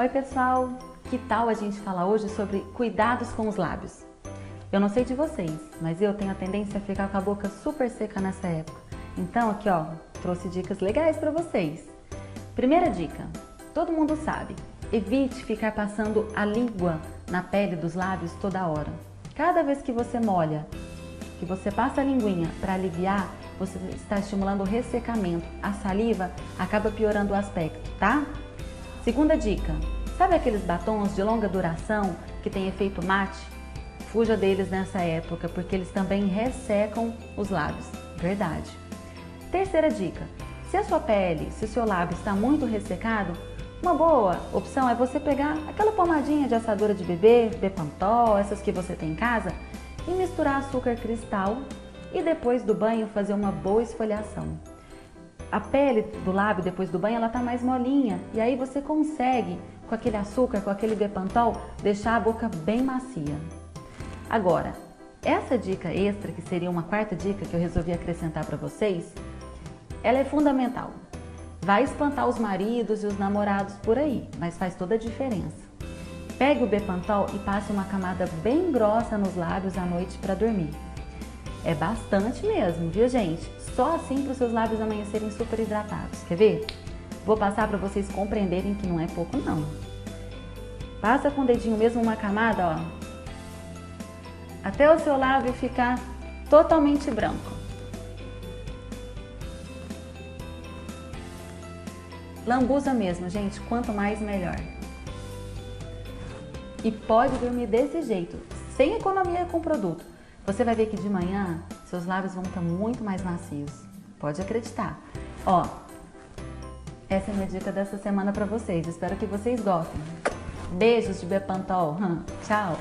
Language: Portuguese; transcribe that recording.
Oi pessoal, que tal a gente falar hoje sobre cuidados com os lábios? Eu não sei de vocês, mas eu tenho a tendência a ficar com a boca super seca nessa época. Então aqui ó, trouxe dicas legais para vocês. Primeira dica, todo mundo sabe, evite ficar passando a língua na pele dos lábios toda hora. Cada vez que você molha, que você passa a linguinha para aliviar, você está estimulando o ressecamento. A saliva acaba piorando o aspecto, tá? Segunda dica, sabe aqueles batons de longa duração que tem efeito mate? Fuja deles nessa época, porque eles também ressecam os lábios. Verdade. Terceira dica, se a sua pele, se o seu lábio está muito ressecado, uma boa opção é você pegar aquela pomadinha de assadura de bebê, Bepantol, essas que você tem em casa, e misturar açúcar cristal e depois do banho fazer uma boa esfoliação a pele do lábio depois do banho ela tá mais molinha e aí você consegue com aquele açúcar, com aquele Bepantol, deixar a boca bem macia. Agora, essa dica extra, que seria uma quarta dica que eu resolvi acrescentar para vocês, ela é fundamental. Vai espantar os maridos e os namorados por aí, mas faz toda a diferença. Pegue o Bepantol e passe uma camada bem grossa nos lábios à noite para dormir. É bastante mesmo, viu gente? Só assim para os seus lábios amanhecerem super hidratados. Quer ver? Vou passar para vocês compreenderem que não é pouco não. Passa com o dedinho mesmo uma camada, ó. Até o seu lábio ficar totalmente branco. Lambuza mesmo, gente. Quanto mais, melhor. E pode dormir desse jeito, sem economia com produto. Você vai ver que de manhã seus lábios vão estar muito mais macios. Pode acreditar. Ó, essa é a minha dica dessa semana para vocês. Espero que vocês gostem. Beijos de Bepantol. Tchau!